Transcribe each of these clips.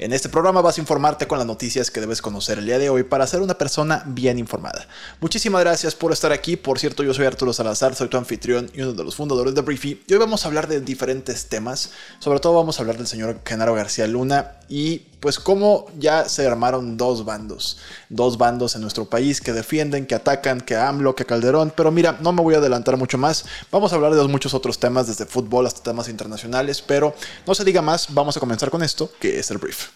En este programa vas a informarte con las noticias que debes conocer el día de hoy para ser una persona bien informada. Muchísimas gracias por estar aquí. Por cierto, yo soy Arturo Salazar, soy tu anfitrión y uno de los fundadores de Briefy. Y hoy vamos a hablar de diferentes temas. Sobre todo vamos a hablar del señor Genaro García Luna y pues cómo ya se armaron dos bandos. Dos bandos en nuestro país que defienden, que atacan, que AMLO, que Calderón. Pero mira, no me voy a adelantar mucho más. Vamos a hablar de muchos otros temas, desde fútbol hasta temas internacionales. Pero no se diga más, vamos a comenzar con esto, que es el brief.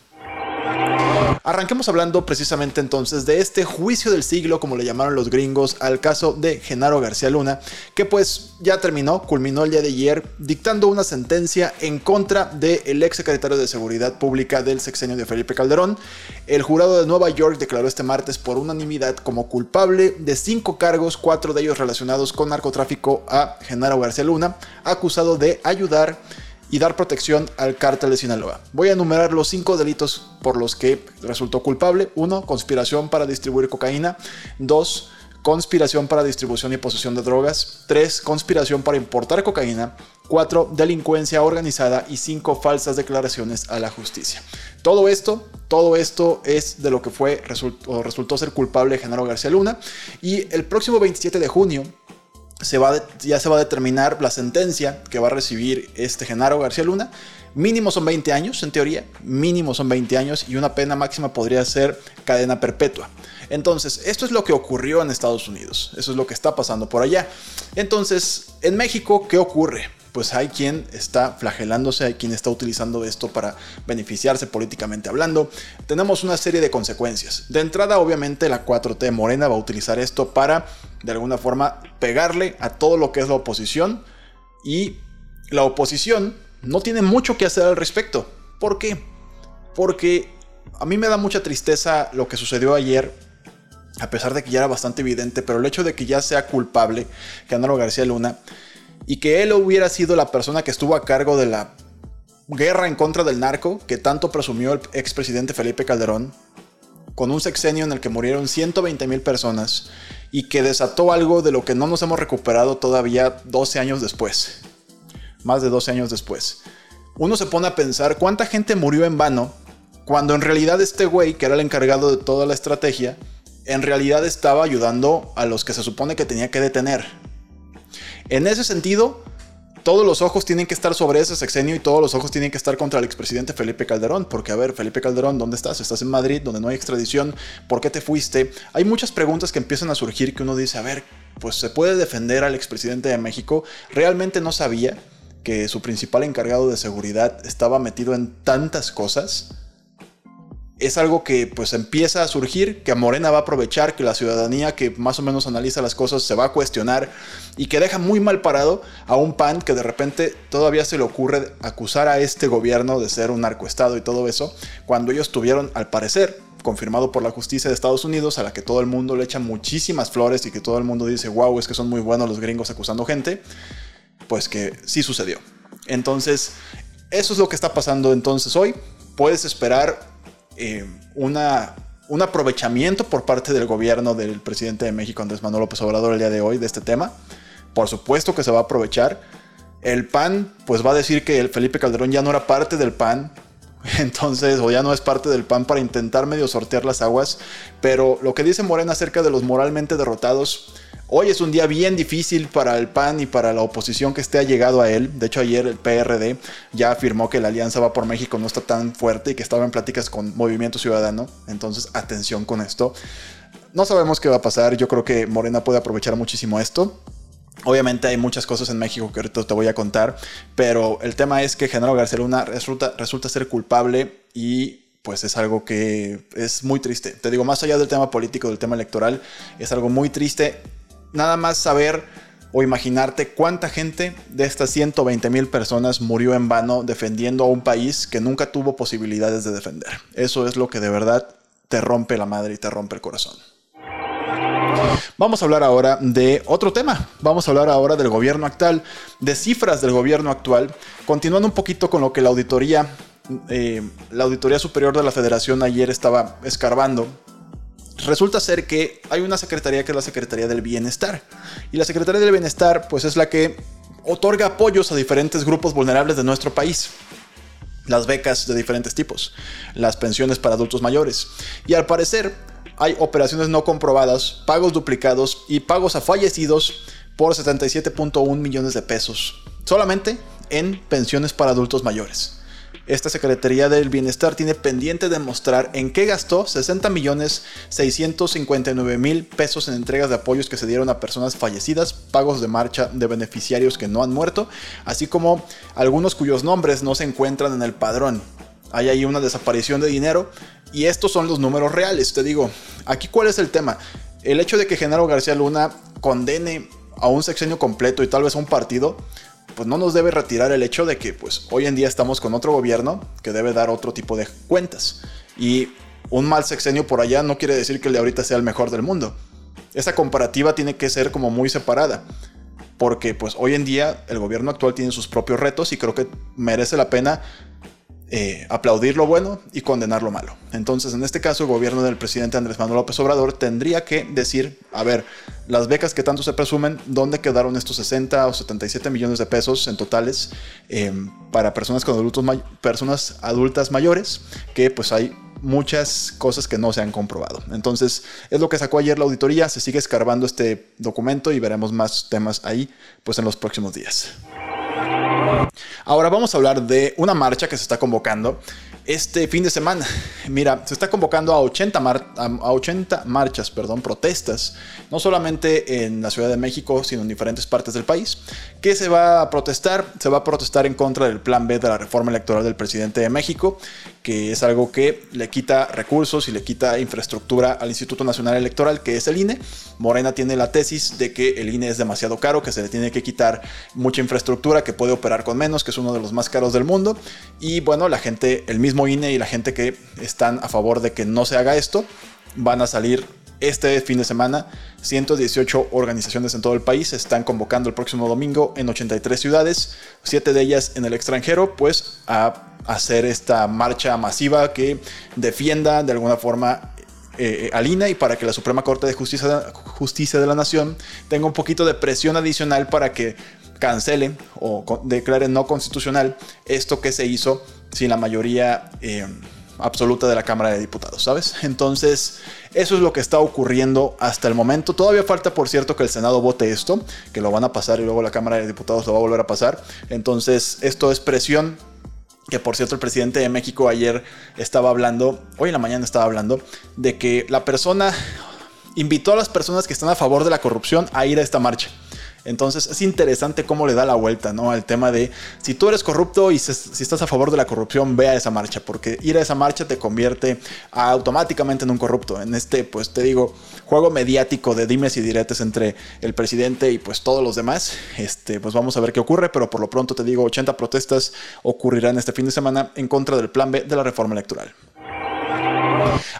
Arranquemos hablando precisamente entonces de este juicio del siglo, como le llamaron los gringos, al caso de Genaro García Luna, que pues ya terminó, culminó el día de ayer, dictando una sentencia en contra del ex secretario de Seguridad Pública del sexenio de Felipe Calderón. El jurado de Nueva York declaró este martes por unanimidad como culpable de cinco cargos, cuatro de ellos relacionados con narcotráfico a Genaro García Luna, acusado de ayudar y dar protección al cártel de Sinaloa. Voy a enumerar los cinco delitos por los que resultó culpable. Uno, conspiración para distribuir cocaína. Dos, conspiración para distribución y posesión de drogas. Tres, conspiración para importar cocaína. Cuatro, delincuencia organizada. Y cinco, falsas declaraciones a la justicia. Todo esto, todo esto es de lo que fue o resultó ser culpable Genaro García Luna. Y el próximo 27 de junio se va ya se va a determinar la sentencia que va a recibir este Genaro García Luna. Mínimo son 20 años, en teoría. Mínimo son 20 años y una pena máxima podría ser cadena perpetua. Entonces, esto es lo que ocurrió en Estados Unidos. Eso es lo que está pasando por allá. Entonces, en México, ¿qué ocurre? pues hay quien está flagelándose, hay quien está utilizando esto para beneficiarse políticamente hablando. Tenemos una serie de consecuencias. De entrada, obviamente, la 4T Morena va a utilizar esto para, de alguna forma, pegarle a todo lo que es la oposición. Y la oposición no tiene mucho que hacer al respecto. ¿Por qué? Porque a mí me da mucha tristeza lo que sucedió ayer a pesar de que ya era bastante evidente, pero el hecho de que ya sea culpable, Andalo García Luna, y que él hubiera sido la persona que estuvo a cargo de la guerra en contra del narco que tanto presumió el expresidente Felipe Calderón, con un sexenio en el que murieron 120 mil personas y que desató algo de lo que no nos hemos recuperado todavía 12 años después. Más de 12 años después. Uno se pone a pensar cuánta gente murió en vano cuando en realidad este güey, que era el encargado de toda la estrategia, en realidad estaba ayudando a los que se supone que tenía que detener. En ese sentido, todos los ojos tienen que estar sobre ese sexenio y todos los ojos tienen que estar contra el expresidente Felipe Calderón. Porque, a ver, Felipe Calderón, ¿dónde estás? ¿Estás en Madrid, donde no hay extradición? ¿Por qué te fuiste? Hay muchas preguntas que empiezan a surgir que uno dice, a ver, pues se puede defender al expresidente de México. Realmente no sabía que su principal encargado de seguridad estaba metido en tantas cosas es algo que pues empieza a surgir, que Morena va a aprovechar, que la ciudadanía que más o menos analiza las cosas se va a cuestionar y que deja muy mal parado a un PAN que de repente todavía se le ocurre acusar a este gobierno de ser un narcoestado y todo eso, cuando ellos tuvieron, al parecer, confirmado por la justicia de Estados Unidos, a la que todo el mundo le echa muchísimas flores y que todo el mundo dice, wow, es que son muy buenos los gringos acusando gente, pues que sí sucedió. Entonces, eso es lo que está pasando entonces hoy. Puedes esperar una, un aprovechamiento por parte del gobierno del presidente de México, Andrés Manuel López Obrador, el día de hoy de este tema. Por supuesto que se va a aprovechar. El PAN, pues va a decir que el Felipe Calderón ya no era parte del PAN, entonces, o ya no es parte del PAN para intentar medio sortear las aguas. Pero lo que dice Morena acerca de los moralmente derrotados, Hoy es un día bien difícil para el PAN y para la oposición que esté allegado a él. De hecho, ayer el PRD ya afirmó que la alianza va por México no está tan fuerte y que estaba en pláticas con Movimiento Ciudadano. Entonces, atención con esto. No sabemos qué va a pasar. Yo creo que Morena puede aprovechar muchísimo esto. Obviamente hay muchas cosas en México que ahorita te voy a contar, pero el tema es que Genaro García Luna resulta, resulta ser culpable y pues es algo que es muy triste. Te digo, más allá del tema político, del tema electoral, es algo muy triste nada más saber o imaginarte cuánta gente de estas 120 mil personas murió en vano defendiendo a un país que nunca tuvo posibilidades de defender. Eso es lo que de verdad te rompe la madre y te rompe el corazón. Vamos a hablar ahora de otro tema. Vamos a hablar ahora del gobierno actual, de cifras del gobierno actual, continuando un poquito con lo que la auditoría, eh, la auditoría superior de la Federación ayer estaba escarbando. Resulta ser que hay una secretaría que es la Secretaría del Bienestar. Y la Secretaría del Bienestar, pues es la que otorga apoyos a diferentes grupos vulnerables de nuestro país las becas de diferentes tipos, las pensiones para adultos mayores. Y al parecer hay operaciones no comprobadas, pagos duplicados y pagos a fallecidos por 77.1 millones de pesos, solamente en pensiones para adultos mayores. Esta Secretaría del Bienestar tiene pendiente de mostrar en qué gastó 60 millones 659 mil pesos en entregas de apoyos que se dieron a personas fallecidas, pagos de marcha de beneficiarios que no han muerto, así como algunos cuyos nombres no se encuentran en el padrón. Hay ahí una desaparición de dinero y estos son los números reales. Te digo, aquí cuál es el tema. El hecho de que Genaro García Luna condene a un sexenio completo y tal vez a un partido, pues no nos debe retirar el hecho de que pues hoy en día estamos con otro gobierno que debe dar otro tipo de cuentas. Y un mal sexenio por allá no quiere decir que el de ahorita sea el mejor del mundo. Esa comparativa tiene que ser como muy separada. Porque pues hoy en día el gobierno actual tiene sus propios retos y creo que merece la pena eh, aplaudir lo bueno y condenar lo malo. Entonces, en este caso, el gobierno del presidente Andrés Manuel López Obrador tendría que decir, a ver, las becas que tanto se presumen, ¿dónde quedaron estos 60 o 77 millones de pesos en totales em, para personas con adultos personas adultas mayores? Que pues hay muchas cosas que no se han comprobado. Entonces, es lo que sacó ayer la auditoría, se sigue escarbando este documento y veremos más temas ahí pues en los próximos días. Ahora vamos a hablar de una marcha que se está convocando este fin de semana. Mira, se está convocando a 80, a 80 marchas, perdón, protestas, no solamente en la Ciudad de México, sino en diferentes partes del país. ¿Qué se va a protestar? Se va a protestar en contra del plan B de la reforma electoral del presidente de México, que es algo que le quita recursos y le quita infraestructura al Instituto Nacional Electoral, que es el INE. Morena tiene la tesis de que el INE es demasiado caro, que se le tiene que quitar mucha infraestructura, que puede operar con menos, que es uno de los más caros del mundo. Y bueno, la gente, el mismo INE y la gente que están a favor de que no se haga esto, van a salir este fin de semana, 118 organizaciones en todo el país están convocando el próximo domingo en 83 ciudades, 7 de ellas en el extranjero, pues a hacer esta marcha masiva que defienda de alguna forma eh, INE y para que la Suprema Corte de Justicia, de la Nación tenga un poquito de presión adicional para que cancele o declare no constitucional esto que se hizo sin la mayoría eh, absoluta de la Cámara de Diputados, ¿sabes? Entonces, eso es lo que está ocurriendo hasta el momento. Todavía falta, por cierto, que el Senado vote esto, que lo van a pasar y luego la Cámara de Diputados lo va a volver a pasar. Entonces, esto es presión que por cierto el presidente de México ayer estaba hablando, hoy en la mañana estaba hablando, de que la persona invitó a las personas que están a favor de la corrupción a ir a esta marcha. Entonces es interesante cómo le da la vuelta, ¿no? Al tema de si tú eres corrupto y si estás a favor de la corrupción, ve a esa marcha, porque ir a esa marcha te convierte automáticamente en un corrupto. En este, pues te digo, juego mediático de dimes y diretes entre el presidente y pues todos los demás, este, pues vamos a ver qué ocurre, pero por lo pronto te digo, 80 protestas ocurrirán este fin de semana en contra del plan B de la reforma electoral.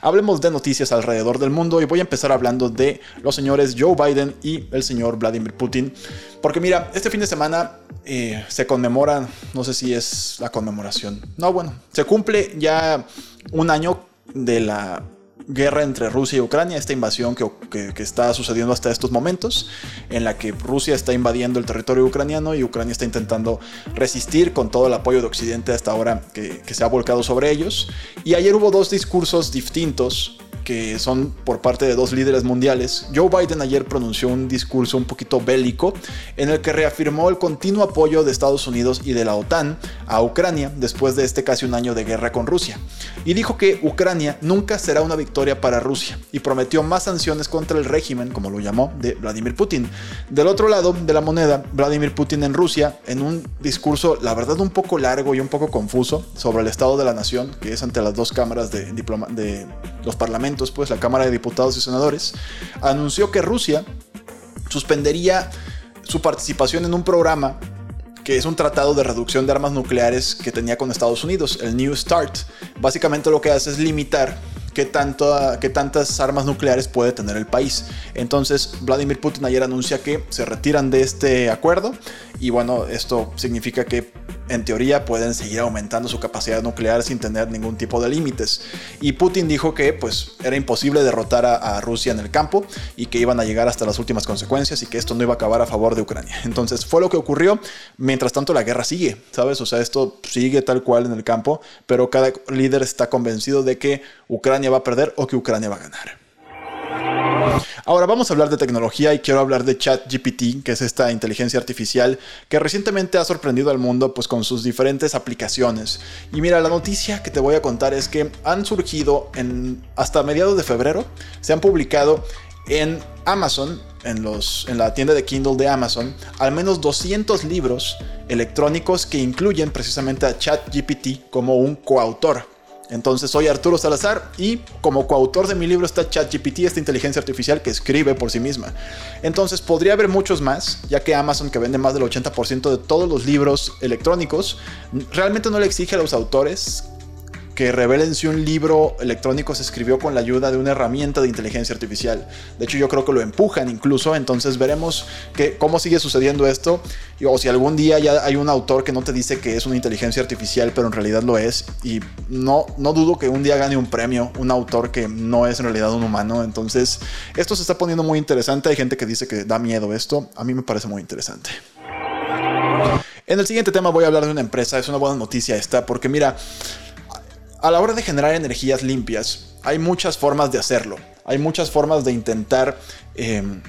Hablemos de noticias alrededor del mundo y voy a empezar hablando de los señores Joe Biden y el señor Vladimir Putin. Porque mira, este fin de semana eh, se conmemora, no sé si es la conmemoración. No, bueno, se cumple ya un año de la guerra entre Rusia y Ucrania, esta invasión que, está sucediendo hasta estos momentos, en la que Rusia está invadiendo el territorio ucraniano y Ucrania está intentando resistir con todo el apoyo de Occidente hasta ahora que, que se ha volcado sobre ellos. Y ayer hubo dos discursos distintos que son por parte de dos líderes mundiales, Joe Biden ayer pronunció un discurso un poquito bélico en el que reafirmó el continuo apoyo de Estados Unidos y de la OTAN a Ucrania después de este casi un año de guerra con Rusia. Y dijo que Ucrania nunca será una victoria para Rusia y prometió más sanciones contra el régimen, como lo llamó, de Vladimir Putin. Del otro lado de la moneda, Vladimir Putin en Rusia, en un discurso, la verdad, un poco largo y un poco confuso sobre el estado de la nación, que es ante las dos cámaras de, de los parlamentos pues la Cámara de Diputados y Senadores, anunció que Rusia suspendería su participación en un programa que es un tratado de reducción de armas nucleares que tenía con Estados Unidos, el New START. Básicamente lo que hace es limitar qué, tanto, qué tantas armas nucleares puede tener el país. Entonces, Vladimir Putin ayer anuncia que se retiran de este acuerdo y bueno, esto significa que en teoría pueden seguir aumentando su capacidad nuclear sin tener ningún tipo de límites. Y Putin dijo que pues era imposible derrotar a, Rusia en el campo y que iban a llegar hasta las últimas consecuencias y que esto no iba a acabar a favor de Ucrania. Entonces fue lo que ocurrió. Mientras tanto la guerra sigue, ¿sabes? O sea, esto sigue tal cual en el campo, pero cada líder está convencido de que Ucrania va a perder o que Ucrania va a ganar. Ahora vamos a hablar de tecnología y quiero hablar de ChatGPT, que es esta inteligencia artificial que recientemente ha sorprendido al mundo pues con sus diferentes aplicaciones. Y mira, la noticia que te voy a contar es que han surgido hasta mediados de febrero, se han publicado en Amazon, en, en la tienda de Kindle de Amazon, al menos 200 libros electrónicos que incluyen precisamente a ChatGPT como un coautor. Entonces soy Arturo Salazar y como coautor de mi libro está ChatGPT, esta inteligencia artificial que escribe por sí misma. Entonces podría haber muchos más, ya que Amazon, que vende más del 80% de todos los libros electrónicos, realmente no le exige a los autores que revelen si un libro electrónico se escribió con la ayuda de una herramienta de inteligencia artificial. De hecho, yo creo que lo empujan incluso, entonces veremos cómo sigue sucediendo esto, o si algún día ya hay un autor que no te dice que es una inteligencia artificial, pero en realidad lo es, y no, no dudo que un día gane un premio un autor que no es en realidad un humano, entonces esto se está poniendo muy interesante, hay gente que dice que da miedo esto, a mí me parece muy interesante. En el siguiente tema voy a hablar de una empresa, es una buena noticia esta, porque mira, a la hora de generar energías limpias, hay muchas formas de hacerlo. Hay muchas formas de intentar em,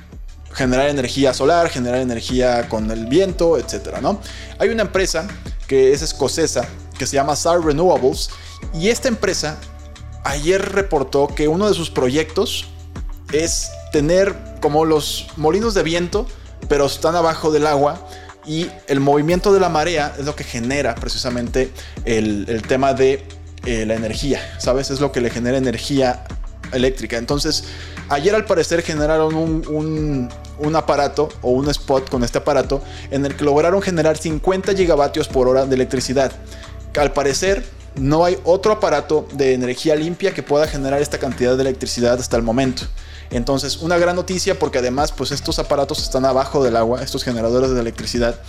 generar energía solar, generar energía con el viento, etc. ¿no? Hay una empresa que es escocesa que se llama SAR Renewables y esta empresa ayer reportó que uno de sus proyectos es tener como los molinos de viento, pero están abajo del agua y el movimiento de la marea es lo que genera precisamente el, el tema de eh, la energía, ¿sabes? Es lo que le genera energía eléctrica. Entonces, ayer al parecer generaron un, un, aparato o un spot con este aparato en el que lograron generar 50 gigavatios por hora de electricidad. Al parecer, no hay otro aparato de energía limpia que pueda generar esta cantidad de electricidad hasta el momento. Entonces, una gran noticia porque además, pues estos aparatos están abajo del agua, estos generadores de electricidad,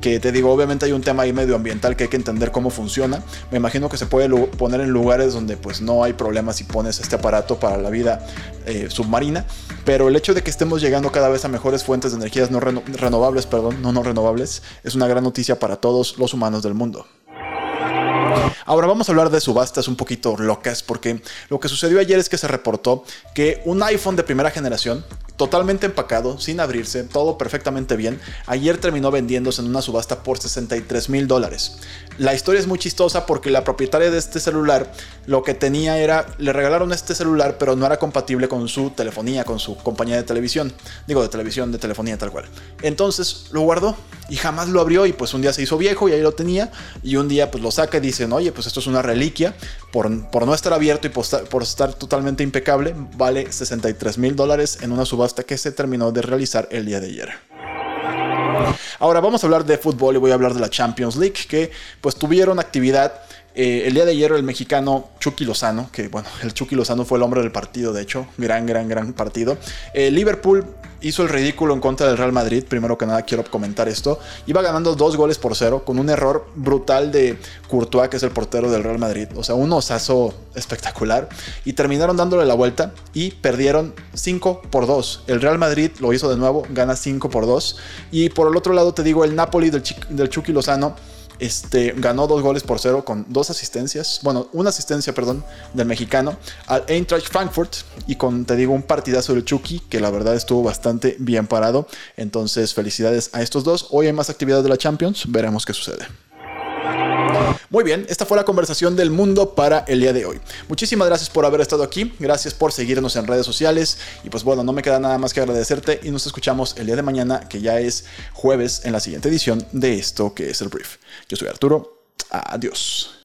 que te digo, obviamente hay un tema ahí medioambiental que hay que entender cómo funciona. Me imagino que se puede poner en lugares donde pues no hay problemas si pones este aparato para la vida eh, submarina, pero el hecho de que estemos llegando cada vez a mejores fuentes de energías no renovables, perdón, no no renovables, es una gran noticia para todos los humanos del mundo. Ahora vamos a hablar de subastas un poquito locas porque lo que sucedió ayer es que se reportó que un iPhone de primera generación totalmente empacado, sin abrirse, todo perfectamente bien, ayer terminó vendiéndose en una subasta por 63 mil dólares. La historia es muy chistosa porque la propietaria de este celular lo que tenía era, le regalaron este celular, pero no era compatible con su telefonía, con su compañía de televisión. Digo, de televisión, de telefonía, tal cual. Entonces lo guardó y jamás lo abrió y pues un día se hizo viejo y ahí lo tenía y un día pues lo saca y dicen, oye, pues esto es una reliquia, por, por no estar abierto y por estar, totalmente impecable, vale 63 mil dólares en una subasta que se terminó de realizar el día de ayer. Ahora vamos a hablar de fútbol y voy a hablar de la Champions League, que pues tuvieron actividad eh, el día de ayer el mexicano Chucky Lozano, que bueno, el Chucky Lozano fue el hombre del partido, de hecho, gran, gran, gran partido. Eh, Liverpool hizo el ridículo en contra del Real Madrid, primero que nada quiero comentar esto. Iba ganando dos goles por cero, con un error brutal de Courtois, que es el portero del Real Madrid. O sea, un osazo espectacular. Y terminaron dándole la vuelta y perdieron 5 por 2. El Real Madrid lo hizo de nuevo, gana 5 por 2. Y por el otro lado te digo, el Napoli del, del Chucky Lozano este, ganó dos goles por cero con dos asistencias, bueno, una asistencia, perdón, del mexicano al Eintracht Frankfurt y con, te digo, un partidazo del Chucky que la verdad estuvo bastante bien parado. Entonces, felicidades a estos dos. Hoy hay más actividad de la Champions, veremos qué sucede. Muy bien, esta fue la conversación del mundo para el día de hoy. Muchísimas gracias por haber estado aquí, gracias por seguirnos en redes sociales y pues bueno, no me queda nada más que agradecerte y nos escuchamos el día de mañana que ya es jueves en la siguiente edición de esto que es el brief. Yo soy Arturo, adiós.